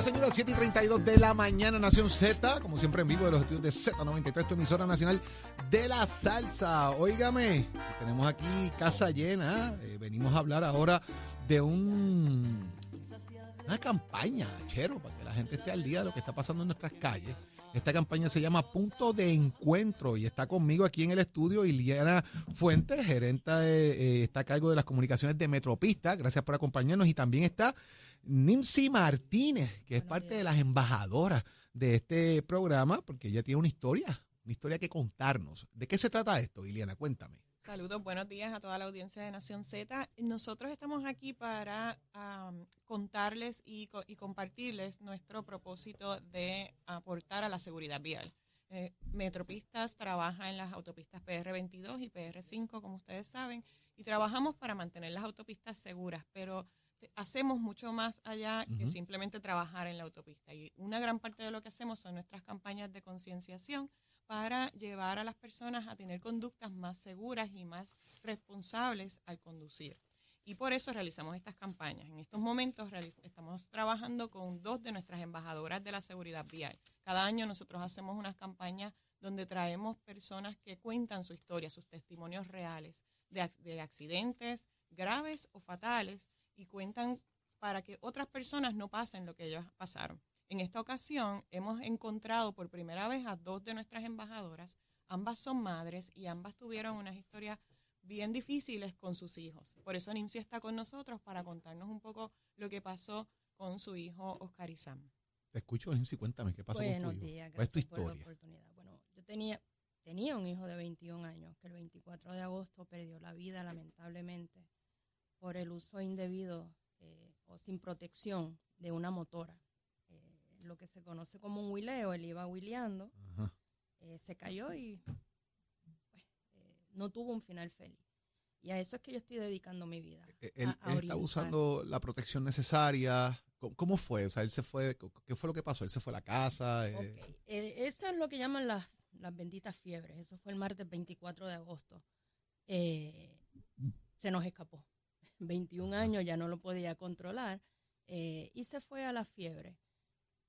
Señoras, 7 y 32 de la mañana, Nación Z, como siempre en vivo de los estudios de Z93, tu emisora nacional de la salsa. Óigame, tenemos aquí casa llena, eh, venimos a hablar ahora de un, una campaña, chero, para que la gente esté al día de lo que está pasando en nuestras calles. Esta campaña se llama Punto de Encuentro y está conmigo aquí en el estudio Iliana Fuentes, gerenta de, eh, está a cargo de las comunicaciones de Metropista. Gracias por acompañarnos. Y también está Nimsi Martínez, que es parte de las embajadoras de este programa, porque ella tiene una historia, una historia que contarnos. ¿De qué se trata esto, Iliana? Cuéntame. Saludos, buenos días a toda la audiencia de Nación Z. Nosotros estamos aquí para am, contarles y, co- y compartirles nuestro propósito de aportar a la seguridad vial. Eh, Metropistas trabaja en las autopistas PR22 y PR5, como ustedes saben, y trabajamos para mantener las autopistas seguras, pero hacemos mucho más allá que Ujú. simplemente trabajar en la autopista. Y una gran parte de lo que hacemos son nuestras campañas de concienciación para llevar a las personas a tener conductas más seguras y más responsables al conducir. Y por eso realizamos estas campañas. En estos momentos estamos trabajando con dos de nuestras embajadoras de la seguridad vial. Cada año nosotros hacemos unas campañas donde traemos personas que cuentan su historia, sus testimonios reales de, ac- de accidentes graves o fatales y cuentan para que otras personas no pasen lo que ellos pasaron. En esta ocasión hemos encontrado por primera vez a dos de nuestras embajadoras. Ambas son madres y ambas tuvieron unas historias bien difíciles con sus hijos. Por eso Nimsi está con nosotros para contarnos un poco lo que pasó con su hijo Oscar Isam. Te escucho, Nimsi, cuéntame, ¿qué pasó Buenos con tu hijo? días, ¿Cuál es tu gracias por la oportunidad. Bueno, yo tenía, tenía un hijo de 21 años que el 24 de agosto perdió la vida lamentablemente por el uso indebido eh, o sin protección de una motora. Lo que se conoce como un huileo, él iba huileando, eh, se cayó y pues, eh, no tuvo un final feliz. Y a eso es que yo estoy dedicando mi vida. Eh, Él, a- a él está usando la protección necesaria. ¿Cómo, cómo fue? O sea, él se fue, ¿qué fue lo que pasó? ¿Él se fue a la casa? Eh, Ok, eh, eso es lo que llaman las, las benditas fiebres. Eso fue el martes 24 de agosto. Eh, se nos escapó. 21 años, ya no lo podía controlar. eh, y se fue a la fiebre.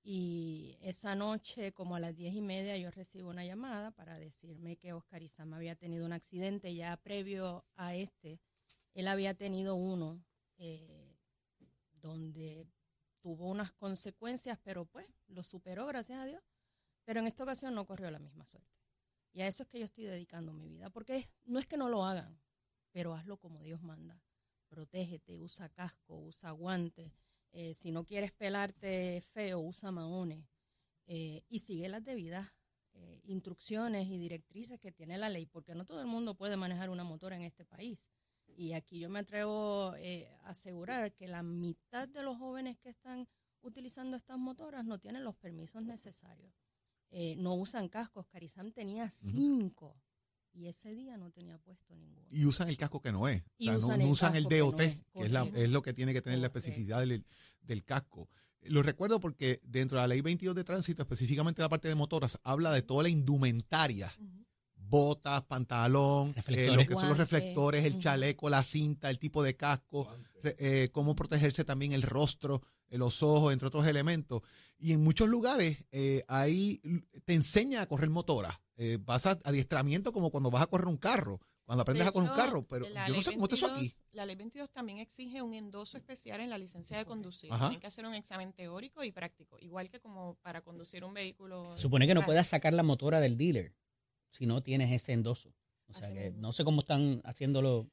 Y esa noche, como a las diez y media, yo recibo una llamada para decirme que Oscar Isama había tenido un accidente ya previo a este. Él había tenido uno eh, donde tuvo unas consecuencias, pero pues lo superó, gracias a Dios. Pero en esta ocasión no corrió la misma suerte. Y a eso es que yo estoy dedicando mi vida, porque no es que no lo hagan, pero hazlo como Dios manda. Protégete, usa casco, usa guantes. Eh, si no quieres pelarte feo, usa maones. Eh, y sigue las debidas eh, instrucciones y directrices que tiene la ley, porque no todo el mundo puede manejar una motora en este país. Y aquí yo me atrevo a asegurar que la mitad de los jóvenes que están utilizando estas motoras no tienen los permisos necesarios. No usan cascos. Carizam tenía cinco y ese día no tenía puesto ninguno. y usan el casco que no es. O sea, no- usan no, el usan el casco que no DOT, es, que es, la- es lo que tiene que tener la especificidad del, del casco. Lo recuerdo porque dentro de la ley 22 de tránsito, específicamente la parte de motoras, habla de toda la indumentaria. Botas, pantalón, eh, lo que son los reflectores, el chaleco, la cinta, el tipo de casco, eh, cómo protegerse también el rostro, los ojos, entre otros elementos. Y en muchos lugares eh, ahí te enseña a correr motora. Eh, vas a adiestramiento como cuando vas a correr un carro, cuando aprendes De a correr un carro, pero la yo no ley sé cómo está eso aquí. 22 La ley 22 también exige un endoso especial en la licencia de conducir. Ajá. Tienen que hacer un examen teórico y práctico, igual que como para conducir un vehículo. Se supone que no puedas sacar la motora del dealer si no tienes ese endoso. O sea Así que mismo. no sé cómo están haciéndolo,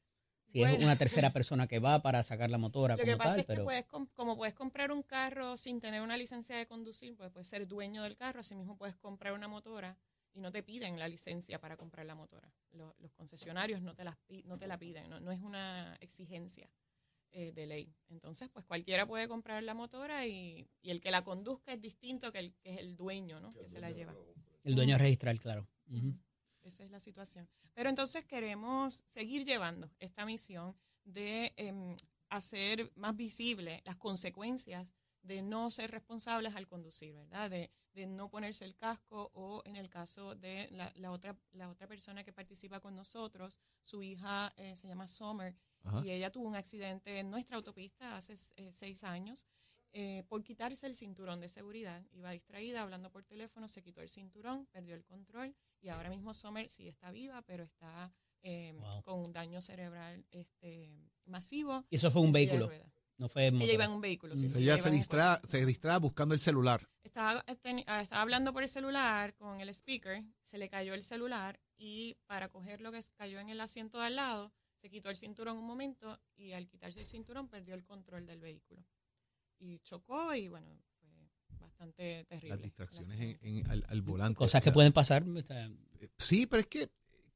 si es una tercera persona que va para sacar la motora Lo como que pasa tal, es que pero puedes, com- como puedes comprar un carro sin tener una licencia de conducir, pues puedes ser dueño del carro, así mismo puedes comprar una motora y no te piden la licencia para comprar la motora. Lo- los concesionarios no te, las, no te la piden, no, no es una exigencia eh, de ley. Entonces, pues cualquiera puede comprar la motora y, y el que la conduzca es distinto que el que es el dueño, ¿no? Que se la lleva. el dueño registral, claro. Esa es la situación. Pero entonces queremos seguir llevando esta misión de em, hacer más visible las consecuencias de no ser responsables al conducir, ¿verdad? De, de no ponerse el casco o en el caso de la, la otra, la otra persona que participa con nosotros, su hija eh, se llama Summer Ajá. y ella tuvo un accidente en nuestra autopista hace eh, seis años eh, por quitarse el cinturón de seguridad. Iba distraída hablando por teléfono, se quitó el cinturón, perdió el control y ahora mismo Summer sí está viva, pero está eh, Wow. con un daño cerebral este, masivo. Y eso fue un vehículo. No fue Ella iba en un vehículo, sí. sí, Ella se distrae, se distrae buscando el celular. estaba, ah, estaba hablando por el celular con el speaker, se le cayó el celular y para coger lo que cayó en el asiento de al lado, se quitó el cinturón un momento y al quitarse el cinturón perdió el control del vehículo. Y chocó y bueno, fue bastante terrible. Las distracciones en- en- al, al volante. Cosas O que sea, pueden pasar. sea, Sí, pero es que,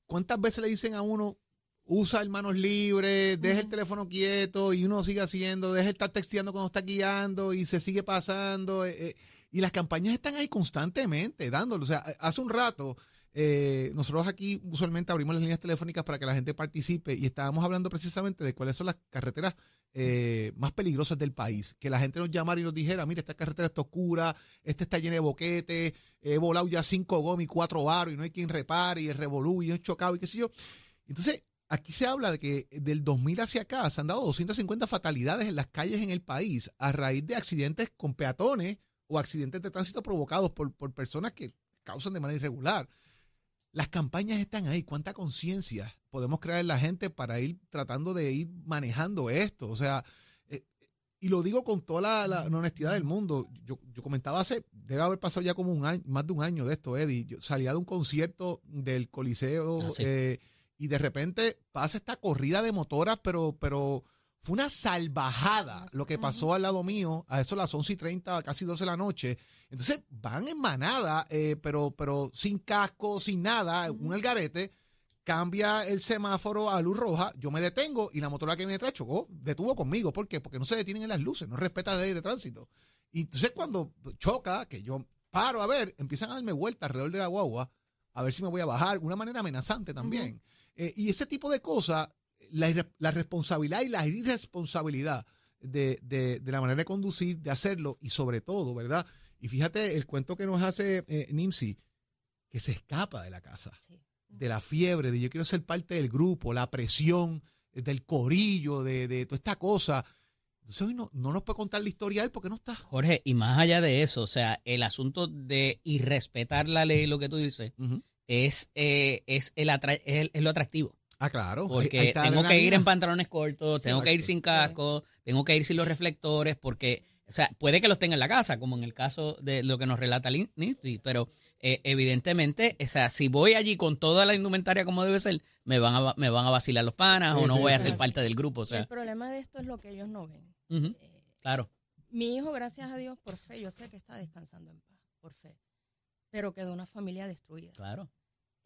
¿cuántas veces le dicen a uno, usa el manos libres, deja el Ujú. teléfono quieto y uno sigue haciendo, deja de estar texteando cuando está guiando y se sigue pasando? eh, eh, y las campañas están ahí constantemente dándolo. O sea, hace un rato, eh, nosotros aquí usualmente abrimos las líneas telefónicas para que la gente participe y estábamos hablando precisamente de cuáles son las carreteras eh, más peligrosas del país. Que la gente nos llamara y nos dijera, mira, esta carretera está oscura, esta está llena de boquetes, he volado ya cinco gomis, cuatro varos y no hay quien repare y el revolú y he chocado y qué sé yo. Entonces, aquí se habla de que del 2000 hacia acá se han dado 250 fatalidades en las calles en el país a raíz de accidentes con peatones o accidentes de tránsito provocados por, por personas que causan de manera irregular. Las campañas están ahí. ¿Cuánta conciencia podemos crear en la gente para ir tratando de ir manejando esto? O sea, eh, y lo digo con toda la, honestidad del mundo. Yo, yo comentaba hace, debe haber pasado ya como un año, más de un año de esto, Eddie. Yo salía de un concierto del Coliseo Ah, sí. eh, y de repente pasa esta corrida de motoras, pero, pero fue una salvajada lo que pasó al lado mío, a eso a las 11 y 30, casi 12 de la noche. Entonces van en manada, eh, pero, pero sin casco, sin nada, un algarete. Cambia el semáforo a luz roja, yo me detengo y la motora que viene detrás chocó, detuvo conmigo. ¿Por qué? Porque no se detienen en las luces, no respeta la ley de tránsito. Y entonces cuando choca, que yo paro a ver, empiezan a darme vuelta alrededor de la guagua, a ver si me voy a bajar, una manera amenazante también. Eh, y ese tipo de cosas, la, la responsabilidad y la irresponsabilidad de, de- de la manera de conducir, de hacerlo y sobre todo, ¿verdad? Y fíjate el cuento que nos hace eh, Nimsi, que se escapa de la casa, Sí. de la fiebre, de yo quiero ser parte del grupo, la presión, eh, del corillo, de, de toda esta cosa. Entonces hoy no, no nos puede contar la historia él porque no está. Jorge, y más allá de eso, o sea, el asunto de irrespetar la ley, lo que tú dices, es, eh, es, el atra- es, el- es lo atractivo. Ah, claro. Porque ahí está tengo que ir en pantalones cortos, tengo que ir sin casco, tengo que ir sin los reflectores, porque, o sea, puede que los tenga en la casa, como en el caso de lo que nos relata Lin- Lindsay, pero eh, evidentemente, o sea, si voy allí con toda la indumentaria como debe ser, me van a, me van a vacilar los panas Sí, o no sí, voy a ser parte del grupo, o el problema de esto es lo que ellos no ven. Eh, claro, mi hijo, gracias a Dios, por fe, yo sé que está descansando en paz, por fe, pero quedó una familia destruida. claro.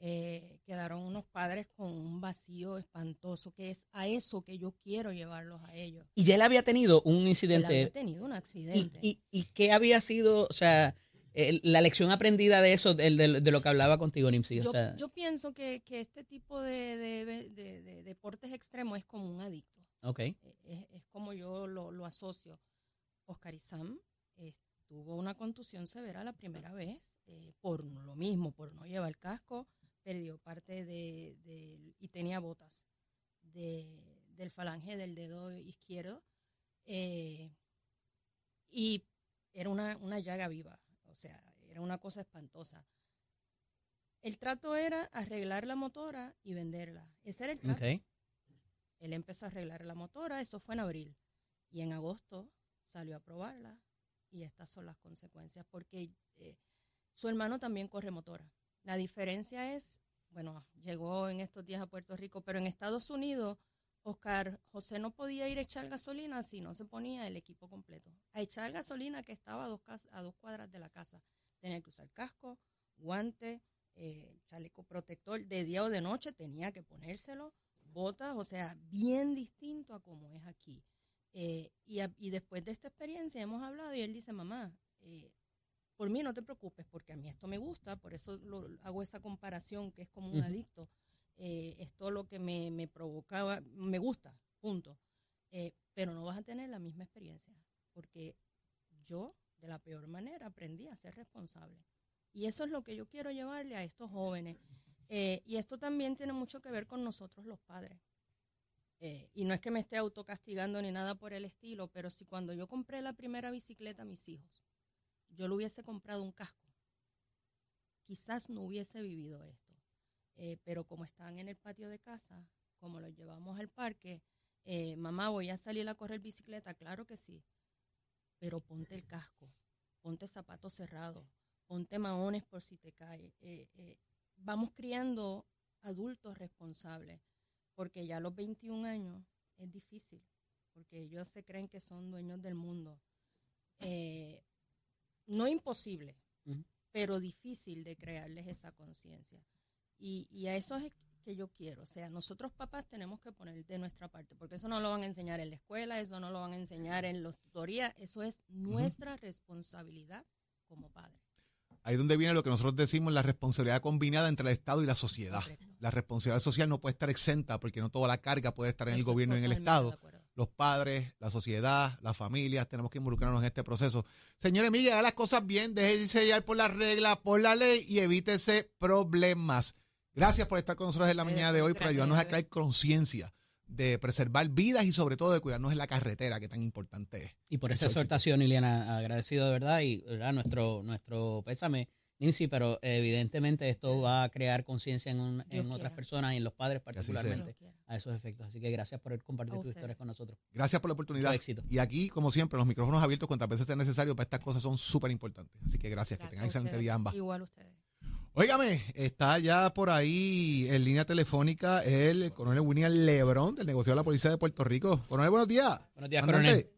Eh, quedaron unos padres con un vacío espantoso, que es a eso que yo quiero llevarlos a ellos. Y ya él había tenido un Él había incidente. tenido un ¿Y, accidente. y, y qué había sido, o sea, el- la lección aprendida de eso, del- del- de, lo que hablaba contigo, Nimsi? O yo, sea, yo pienso que, que este tipo de, de- de- de deportes extremos es como un adicto. ok, Eh, Es, es como yo lo, lo asocio. Oscar Isam eh, tuvo una contusión severa la primera vez, eh, por lo mismo, por no llevar casco, perdió parte de, de- y tenía botas de- del falange del dedo izquierdo eh, y era una, una llaga viva, o sea, era una cosa espantosa. El trato era arreglar la motora y venderla. Ese era el trato. ok. Él empezó a arreglar la motora, eso fue en abril. Y en agosto salió a probarla y estas son las consecuencias, porque eh, su hermano también corre motora. La diferencia es, bueno, llegó en estos días a Puerto Rico, pero en Estados Unidos, Oscar José no podía ir a echar gasolina si no se ponía el equipo completo. A echar gasolina que estaba a dos, a dos cuadras de la casa. Tenía que usar casco, guante, eh, chaleco protector, de día o de noche tenía que ponérselo botas, o sea, bien distinto a como es aquí. Eh, y, y después de esta experiencia hemos hablado y él dice, mamá, eh, por mí no te preocupes, porque a mí esto me gusta, por eso lo, hago esa comparación que es como un adicto. Eh, esto lo que me, me provocaba, me gusta, punto. Eh, pero no vas a tener la misma experiencia, porque yo de la peor manera aprendí a ser responsable. Y eso es lo que yo quiero llevarle a estos jóvenes. Eh, y esto también tiene mucho que ver con nosotros los padres. Eh, y no es que me esté autocastigando ni nada por el estilo, pero si cuando yo compré la primera bicicleta a mis hijos, yo le hubiese comprado un casco, quizás no hubiese vivido esto. Eh, pero como están en el patio de casa, como los llevamos al parque, eh, mamá, voy a salir a correr bicicleta, claro que sí, pero ponte el casco, ponte zapatos cerrados, ponte maones por si te cae. vamos criando adultos responsables porque ya a los 21 años es difícil, porque ellos se creen que son dueños del mundo. No imposible, pero difícil de crearles esa conciencia. Y, a eso es que yo quiero. O sea, nosotros papás tenemos que poner de nuestra parte, porque eso no lo van a enseñar en la escuela, eso no lo van a enseñar en los tutorías, eso es nuestra responsabilidad como padres. Ahí es donde viene lo que nosotros decimos, la responsabilidad combinada entre el Estado y la sociedad. La responsabilidad social no puede estar exenta porque no toda la carga puede estar en el gobierno y en el Estado. Los padres, la sociedad, las familias, tenemos que involucrarnos en este proceso. Señores, mire, haga las cosas bien, deje de sellar por la regla, por la ley y evítese problemas. Gracias por estar con nosotros en la mañana de hoy, por ayudarnos a crear conciencia de preservar vidas y sobre todo de cuidarnos en la carretera, que tan importante es. Y por esa exhortación, Iliana, agradecido de verdad y ¿verdad? nuestro nuestro pésame, Nancy, pero evidentemente esto va a crear conciencia en, en otras personas y en los padres particularmente a esos efectos. Así que gracias por compartir tus historias con nosotros. Gracias por la oportunidad. Y aquí, como siempre, los micrófonos abiertos cuantas veces sea necesario para estas cosas son súper importantes. Así que gracias, que tengan excelente día ambas. Igual ustedes. Óigame, está ya por ahí en línea telefónica el coronel William Lebrón del negocio de la Policía de Puerto Rico. Coronel, buenos días. Buenos días, coronel.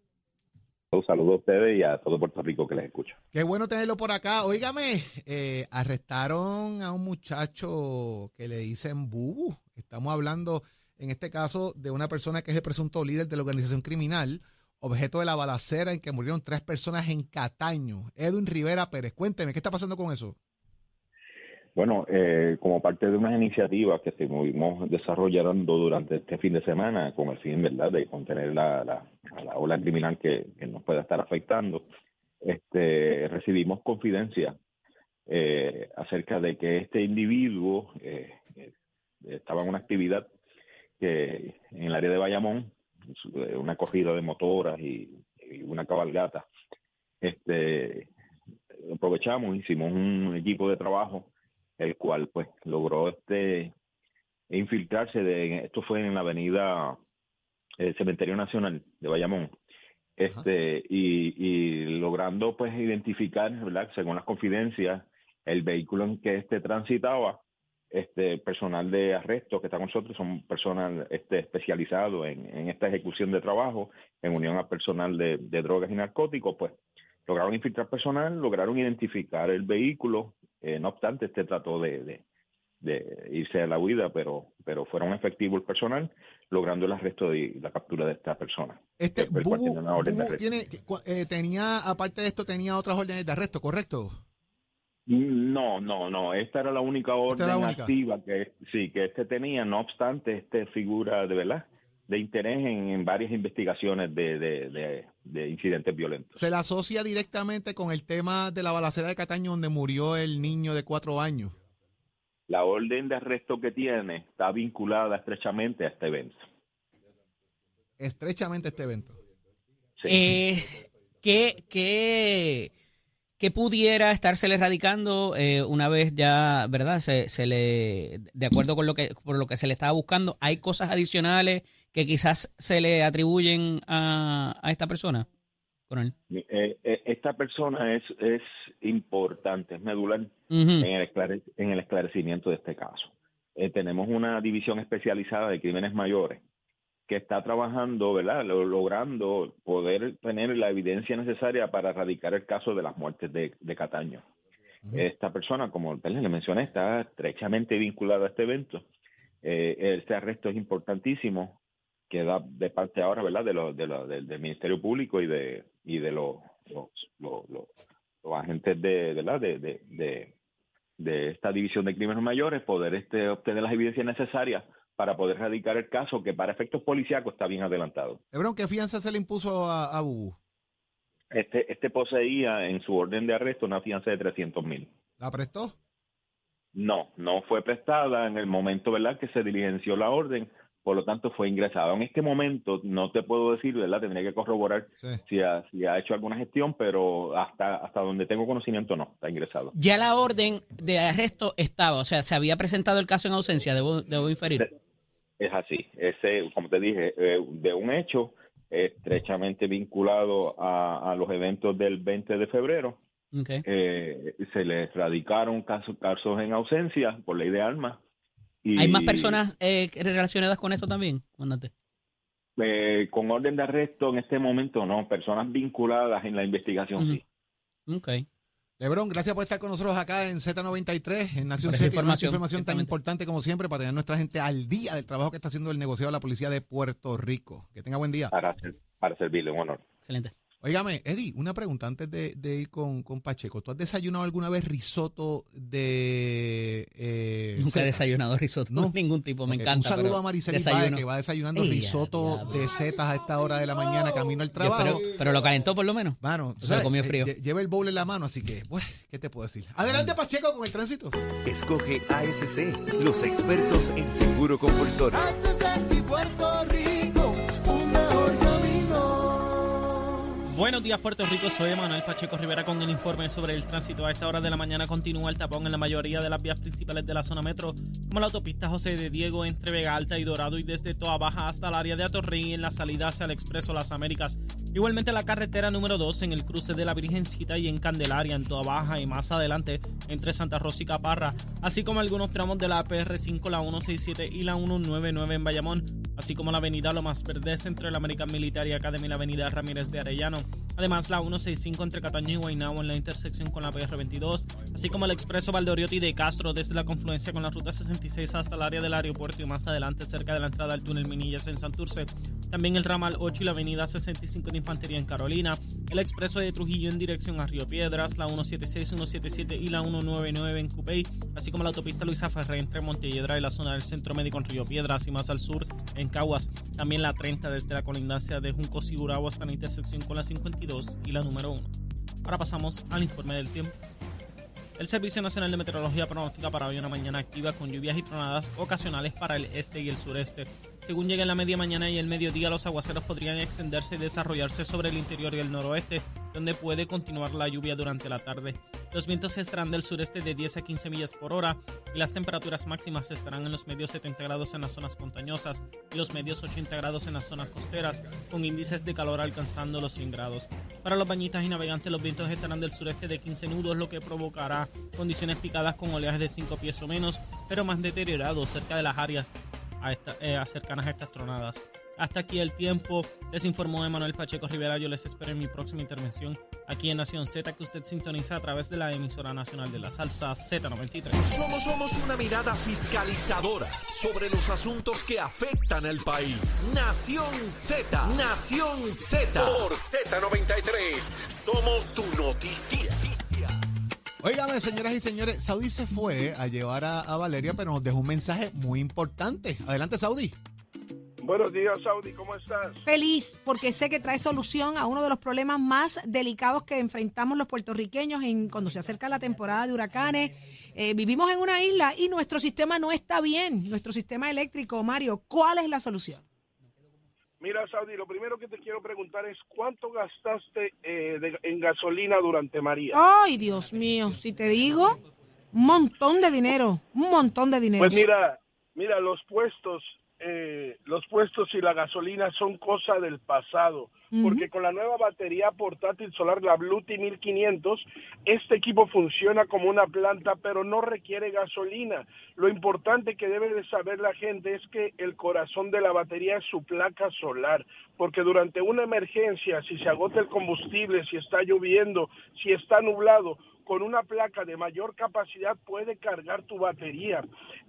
Un saludo a ustedes y a todo Puerto Rico que les escucha. Qué bueno tenerlo por acá. Óigame, eh, arrestaron a un muchacho que le dicen Bubu. Estamos hablando, en este caso, de una persona que es el presunto líder de la organización criminal, objeto de la balacera en que murieron tres personas en Cataño. Edwin Rivera Pérez, cuénteme, ¿qué está pasando con eso? Bueno, eh, como parte de unas iniciativas que estuvimos desarrollando durante este fin de semana con el fin, ¿verdad?, de contener la, la, ola criminal que, nos pueda estar afectando, este, recibimos confidencia eh, acerca de que este individuo eh, estaba en una actividad que en el área de Bayamón, una corrida de motoras y, y una cabalgata. Este, aprovechamos, hicimos un equipo de trabajo el cual pues logró este infiltrarse de esto fue en la avenida el Cementerio Nacional de Bayamón. Este y, y, logrando pues identificar verdad según las confidencias el vehículo en que este transitaba este personal de arresto que está con nosotros son personas este especializado en, en esta ejecución de trabajo en unión al personal de, de drogas y narcóticos pues lograron infiltrar personal lograron identificar el vehículo eh, no obstante, este trató de, irse a la huida, pero, pero fueron efectivos el personal, logrando el arresto y la captura de esta persona. Este eh, tenía, aparte de esto, tenía otras órdenes de arresto, ¿correcto? No, no, no. Esta era la única orden activa que sí que este tenía. No obstante, este figura de verdad de interés en, varias investigaciones de, incidentes violentos. ¿Se la asocia directamente con el tema de la balacera de Cataño donde murió el niño de cuatro años? La orden de arresto que tiene está vinculada estrechamente a este evento. Estrechamente a este evento. Sí. Eh, ¿qué, qué, que pudiera estarse erradicando eh, una vez ya, ¿verdad? Se, se, le, de acuerdo con lo que, por lo que se le estaba buscando, ¿hay cosas adicionales que quizás se le atribuyen a, a esta persona? Coronel. Eh, eh, esta persona es, es importante, es medular en, el en el esclarecimiento de este caso. tenemos una división especializada de crímenes mayores que está trabajando, ¿verdad? Logrando poder tener la evidencia necesaria para erradicar el caso de las muertes de, Cataño. Esta persona, como le mencioné, está estrechamente vinculada a este evento. Eh, este arresto es importantísimo, que da de parte ahora, ¿verdad? De lo, de lo, del Ministerio Público y de y de los, los, los agentes de, ¿verdad? de, de, de, de esta división de crímenes mayores poder este, obtener las evidencias necesarias para poder radicar el caso que para efectos policíacos está bien adelantado. ¿qué fianza se le impuso a, a Bubu? Este, este poseía en su orden de arresto una fianza de 300 mil. ¿La prestó? No, no fue prestada en el momento, ¿verdad?, que se diligenció la orden, por lo tanto fue ingresada. En este momento no te puedo decir, ¿verdad?, tendría que corroborar Sí. si ha, si ha hecho alguna gestión, pero hasta, hasta donde tengo conocimiento no, está ingresado. Ya la orden de arresto estaba, o sea, se había presentado el caso en ausencia, debo, debo inferir. Es así, ese, como te dije, eh, de un hecho estrechamente vinculado a, a los eventos del 20 de febrero, Ok. eh, se le radicaron casos, casos en ausencia por ley de armas. Y, ¿Hay más personas eh, relacionadas con esto también, comandante? eh, con orden de arresto en este momento no, personas vinculadas en la investigación sí. Ok. Lebron, gracias por estar con nosotros acá en Z93, en Nación Z, información, información tan importante como siempre para tener nuestra gente al día del trabajo que está haciendo el negociado de la policía de Puerto Rico. Que tenga buen día. para, ser- para servirle, un honor. Excelente. Óigame, Eddie, una pregunta antes de, de ir con, con Pacheco. ¿Tú has desayunado alguna vez risotto de... Eh, Nunca he desayunado risotto No. ningún tipo, me encanta. Un saludo pero a Maricel que va desayunando Ey, risotto diablo. de setas a esta hora de la mañana camino al trabajo. pero lo calentó por lo menos. Tú Se lo comió frío. lle- lleva el bowl en la mano, así que, pues, ¿qué te puedo decir? Adelante, Pacheco, con el tránsito. Escoge ASC, los expertos en seguro compulsorio. Buenos días Puerto Rico, soy Manuel Pacheco Rivera con el informe sobre el tránsito. A esta hora de la mañana continúa el tapón en la mayoría de las vías principales de la zona metro, como la autopista José de Diego entre Vega Alta y Dorado y desde Toa Baja hasta el área de Atorrey en la salida hacia el Expreso Las Américas. Igualmente la carretera número 2 en el cruce de la Virgencita y en Candelaria en Toa Baja y más adelante entre Santa Rosa y Caparra, así como algunos tramos de la PR5, la 167 y la 199 en Bayamón, así como la avenida Lomas Verdes entre la American Military Academy y la avenida Ramírez de Arellano. Además, la 165 entre Cataño y Guaynabo en la intersección con la PR22, así como el expreso Valdoriotti de Castro desde la confluencia con la ruta 66 hasta el área del aeropuerto y más adelante cerca de la entrada al túnel Minillas en Santurce. También el ramal 8 y la avenida 65 de Infantería en Carolina, el expreso de Trujillo en dirección a Río Piedras, la 176, 177 y la 199 en Cupey, así como la autopista Luisa Ferré entre Montelledra y la zona del Centro Médico en Río Piedras y más al sur en Caguas. También la 30 desde la colindancia de Juncos y Gurabo hasta la intersección con la 52 y la número 1. Ahora pasamos al informe del tiempo. El Servicio Nacional de Meteorología pronostica para hoy una mañana activa con lluvias y tronadas ocasionales para el este y el sureste. Según llega en la media mañana y el mediodía, los aguaceros podrían extenderse y desarrollarse sobre el interior y el noroeste, donde puede continuar la lluvia durante la tarde. Los vientos estarán del sureste de 10 a 15 millas por hora y las temperaturas máximas estarán en los medios 70 grados en las zonas montañosas y los medios 80 grados en las zonas costeras, con índices de calor alcanzando los 100 grados. Para los bañistas y navegantes, los vientos estarán del sureste de 15 nudos, lo que provocará condiciones picadas con oleajes de 5 pies o menos, pero más deteriorados cerca de las áreas a esta- eh, cercanas a estas tronadas. Hasta aquí el tiempo. Les informó Emanuel Pacheco Rivera. Yo les espero en mi próxima intervención aquí en Nación Z, que usted sintoniza a través de la emisora nacional de la salsa Z93. Somos, somos una mirada fiscalizadora sobre los asuntos que afectan al país. Nación Z, Nación Z. Por Z93, somos tu noticia. Óigame, señoras y señores, Saudi se fue a llevar a, a Valeria, pero nos dejó un mensaje muy importante. Adelante, Saudi. Buenos días, Saudi, ¿cómo estás? Feliz porque sé que trae solución a uno de los problemas más delicados que enfrentamos los puertorriqueños en cuando se acerca la temporada de huracanes. Eh, vivimos en una isla y nuestro sistema no está bien, nuestro sistema eléctrico. Mario, ¿cuál es la solución? Mira, Saudi, lo primero que te quiero preguntar es cuánto gastaste eh, de- en gasolina durante María. Ay, Dios mío, si te digo, un montón de dinero, un montón de dinero. Pues mira, mira, los puestos, eh, los puestos y la gasolina son cosa del pasado, porque con la nueva batería portátil solar, la Bluetooth 1500, este equipo funciona como una planta, pero no requiere gasolina. Lo importante que debe de saber la gente es que el corazón de la batería es su placa solar, porque durante una emergencia, si se agota el combustible, si está lloviendo, si está nublado, con una placa de mayor capacidad puede cargar tu batería.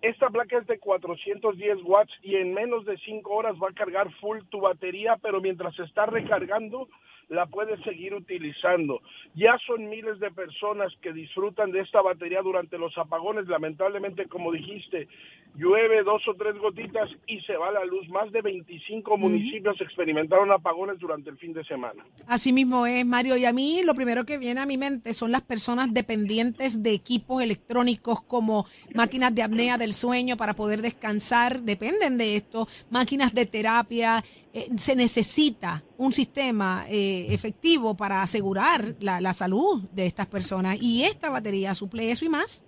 Esta placa es de 410 watts y en menos de 5 horas va a cargar full tu batería, pero mientras está recargando, la puedes seguir utilizando. Ya son miles de personas que disfrutan de esta batería durante los apagones. Lamentablemente, como dijiste, llueve dos o tres gotitas y se va la luz. Más de 25 municipios experimentaron apagones durante el fin de semana. Así mismo es, Mario. Y a mí lo primero que viene a mi mente son las personas dependientes de equipos electrónicos como máquinas de apnea del sueño para poder descansar. Dependen de esto. Máquinas de terapia. Eh, se necesita un sistema eh, efectivo para asegurar la, la salud de estas personas. Y esta batería suple eso y más.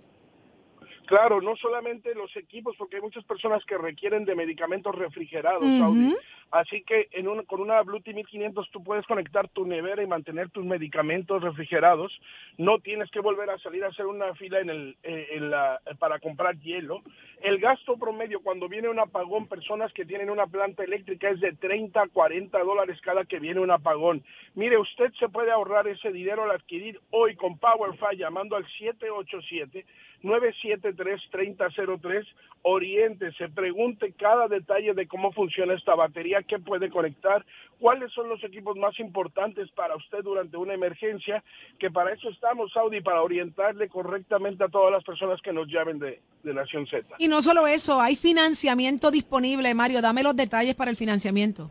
Claro, no solamente los equipos, porque hay muchas personas que requieren de medicamentos refrigerados. Saudi. Así que en un- con una Bluetooth 1500 tú puedes conectar tu nevera y mantener tus medicamentos refrigerados. No tienes que volver a salir a hacer una fila en el, eh, en la- para comprar hielo. El gasto promedio cuando viene un apagón, personas que tienen una planta eléctrica es de 30 a 40 dólares cada que viene un apagón. Mire, usted se puede ahorrar ese dinero al adquirir hoy con PowerFi llamando al 787 973-3003, oriéntese, pregunte cada detalle de cómo funciona esta batería, qué puede conectar, cuáles son los equipos más importantes para usted durante una emergencia, que para eso estamos, Saudi, para orientarle correctamente a todas las personas que nos llamen de, de Nación Z. Y no solo eso, hay financiamiento disponible. Mario, dame los detalles para el financiamiento.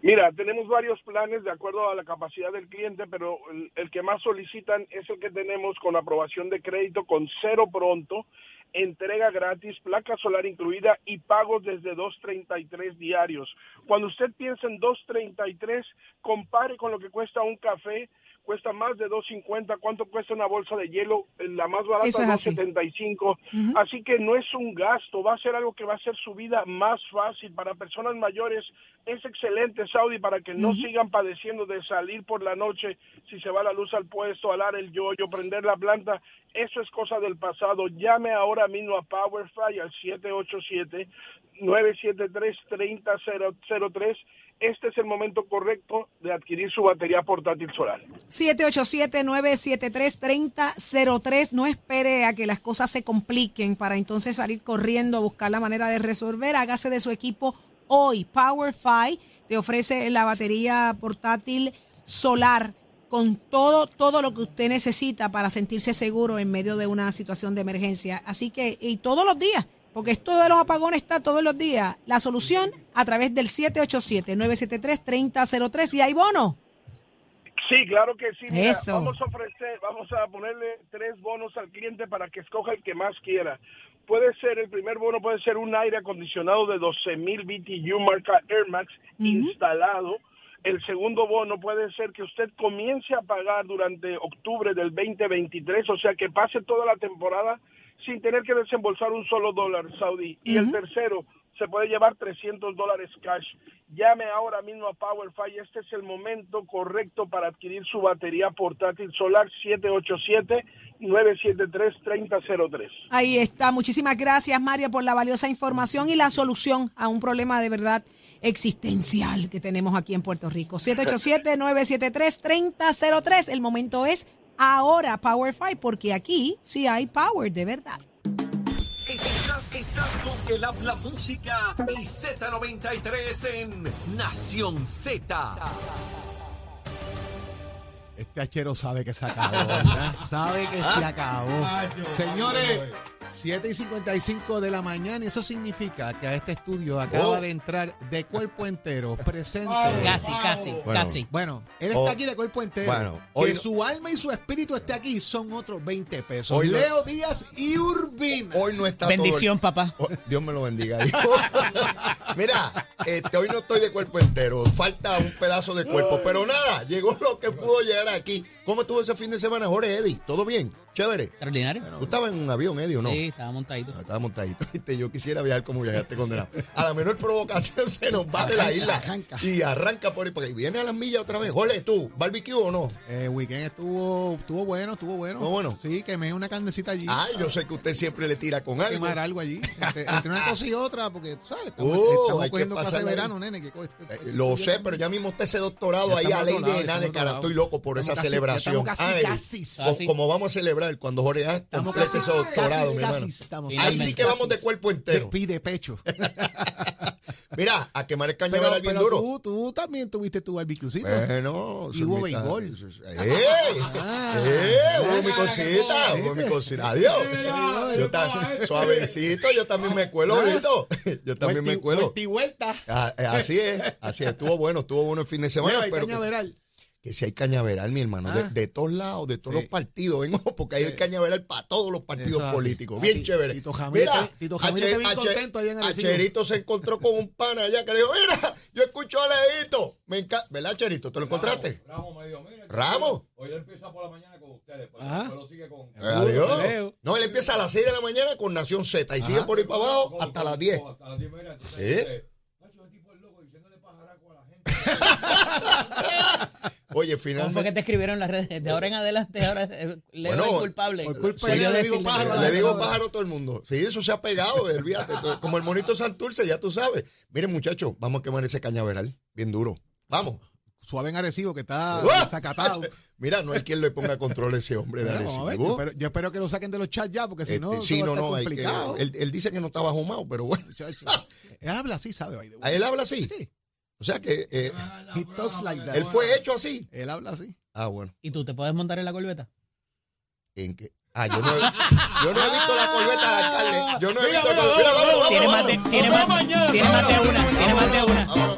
Mira, tenemos varios planes de acuerdo a la capacidad del cliente, pero el, el que más solicitan es el que tenemos con aprobación de crédito con cero pronto, entrega gratis, placa solar incluida y pagos desde 2.33 diarios. Cuando usted piensa en 2.33, compare con lo que cuesta un café, cuesta más de 2.50, ¿cuánto cuesta una bolsa de hielo? La más barata Eso es así. 2.75. Así que no es un gasto, va a ser algo que va a hacer su vida más fácil. Para personas mayores es excelente, Saudi, para que no sigan padeciendo de salir por la noche si se va la luz al puesto, alar el yoyo, prender la planta. Eso es cosa del pasado. Llame ahora mismo a PowerFi al 787-973-3003. Este es el momento correcto de adquirir su batería portátil solar. 787-973-3003. No espere a que las cosas se compliquen para entonces salir corriendo a buscar la manera de resolver. Hágase de su equipo hoy. PowerFi te ofrece la batería portátil solar con todo, todo lo que usted necesita para sentirse seguro en medio de una situación de emergencia. Así que, y todos los días, porque esto de los apagones está todos los días. La solución a través del 787-973-3003 y hay bono. Sí, claro que sí. Mira, Eso. Vamos a ofrecer, vamos a ponerle tres bonos al cliente para que escoja el que más quiera. Puede ser, el primer bono puede ser un aire acondicionado de 12.000 BTU marca Air Max instalado. El segundo bono puede ser que usted comience a pagar durante octubre del 2023, o sea que pase toda la temporada sin tener que desembolsar un solo dólar saudí. Y el tercero, se puede llevar 300 dólares cash. Llame ahora mismo a PowerFi. Este es el momento correcto para adquirir su batería portátil solar 787-973-3003. Ahí está. Muchísimas gracias, Mario, por la valiosa información y la solución a un problema de verdad existencial que tenemos aquí en Puerto Rico. 787-973-3003. El momento es ahora, PowerFi, porque aquí sí hay power de verdad. Estás, estás con el habla música y Z93 en Nación Z. Este hachero sabe que se acabó, ¿verdad? sabe que se acabó. Señores, 7 y 55 de la mañana, y eso significa que a este estudio acaba Oh. de entrar de cuerpo entero, presente. Casi, casi, Bueno. casi. Bueno, él Oh. está aquí de cuerpo entero. Bueno, que no- su alma y su espíritu esté aquí son otros 20 pesos. Hoy no- Leo Díaz y Urbina. Hoy no está Bendición, todo papá. Oh, Dios me lo bendiga. hijo. Mira, este, hoy no estoy de cuerpo entero. Falta un pedazo de cuerpo. Pero nada, llegó lo que pudo llegar aquí. ¿Cómo estuvo ese fin de semana, Jorge Eddy? ¿Todo bien? Chévere. Extraordinario. ¿Tú estabas en un avión, Eddie, o no? Sí, estaba montadito. Ah, Estaba montadito. Viste, Yo quisiera viajar como viajaste condenado. A la menor provocación se nos va de la isla. Arranca. Y arranca por ahí. Porque viene a las millas otra vez. Jorge, tú, ¿barbecue o no? El weekend estuvo, estuvo bueno, estuvo bueno. ¿Estuvo bueno? Sí, quemé una carnecita allí. Ah, yo sé que usted siempre le tira con algo. quemar algo allí. Entre, entre una cosa y otra, porque tú sabes, estamos, Oh, estamos cogiendo clase de verano, nene. Que, Eh, lo sé, pero ya mismo usted ese doctorado Ya ahí a ley de nada de cara. Estoy loco por Estamos esa casi- celebración. casi, Ay, casi. co- Como vamos a celebrar cuando Jorge A Estamos casi, ese doctorado, casi, mi casi hermano. estamos. Ahí sí casi, que vamos de cuerpo entero. Pide pecho. Mira, a quemar el Pero, cañaveral bien pero duro. tú, tú también tuviste tu barbecuecito. Bueno, Y hubo béisbol. ¡Eh! ¡Eh! Hubo mi cosita, hubo mi cosita. Adiós. Yo ta- suavecito, yo también me cuelo, Lito. Yo también me cuelo. vuelta y vuelta. Ah, eh, Así es, así es. Estuvo bueno, estuvo bueno el fin de semana. Mira, pero que- cañaveral. Que si hay cañaveral, mi hermano, de, Ah. de todos lados, de todos Sí. los partidos, vengo, porque hay cañaveral para todos los partidos Eso es así. políticos. Ah, Bien chévere. Tito Jamil está- Tito Jamil está bien contento allá en Arecibo. Cherito se encontró con un pana allá que le dijo, mira, yo escucho a Leito. Me encanta. ¿Verdad, Cherito? ¿Te lo encontraste? Ramos me dijo, mira, Ramos. Hoy él empieza por la mañana con ustedes, pero Ah. sigue con... Eh, Adiós. Leo. No, él empieza a las 6 de la mañana con Nación Z y sigue por ahí para abajo hasta las 10. con- Hasta las 10, mira, entonces ¿Eh? Oye, ¿Cómo fue que finalmente. te escribieron en las redes? De ahora en adelante, ahora eh, Leo Bueno, es culpable. por culpa Soy de yo él, le digo pájaro Le digo pájaro a todo el mundo. Sí, eso se ha pegado, olvídate. Como el monito Santurce, ya tú sabes. Miren, muchachos, vamos a quemar ese cañaveral. Bien duro. Vamos. Suave en Arecibo, que está ¡Ah! sacatado. Mira, no hay quien le ponga control a ese hombre de ver, yo, Arecibo. espero, yo espero que lo saquen de los chats ya, porque si no, Este, eso sí, no, no, que- él, él dice que no estaba fumado, pero bueno. Muchacho. Él habla así, ¿sabe? by the way. ¿A él habla así? Sí. O sea que eh, He talks like that. él fue hecho así. Él habla así. Ah, bueno. ¿Y tú te puedes montar en la corbeta? ¿En qué? Ah, yo no, he- yo no he visto la corbeta del alcalde. Yo no he visto la corbeta. Mira, vamos, vamos, Tiene vamos, más de, vamos. tiene más, tiene de una.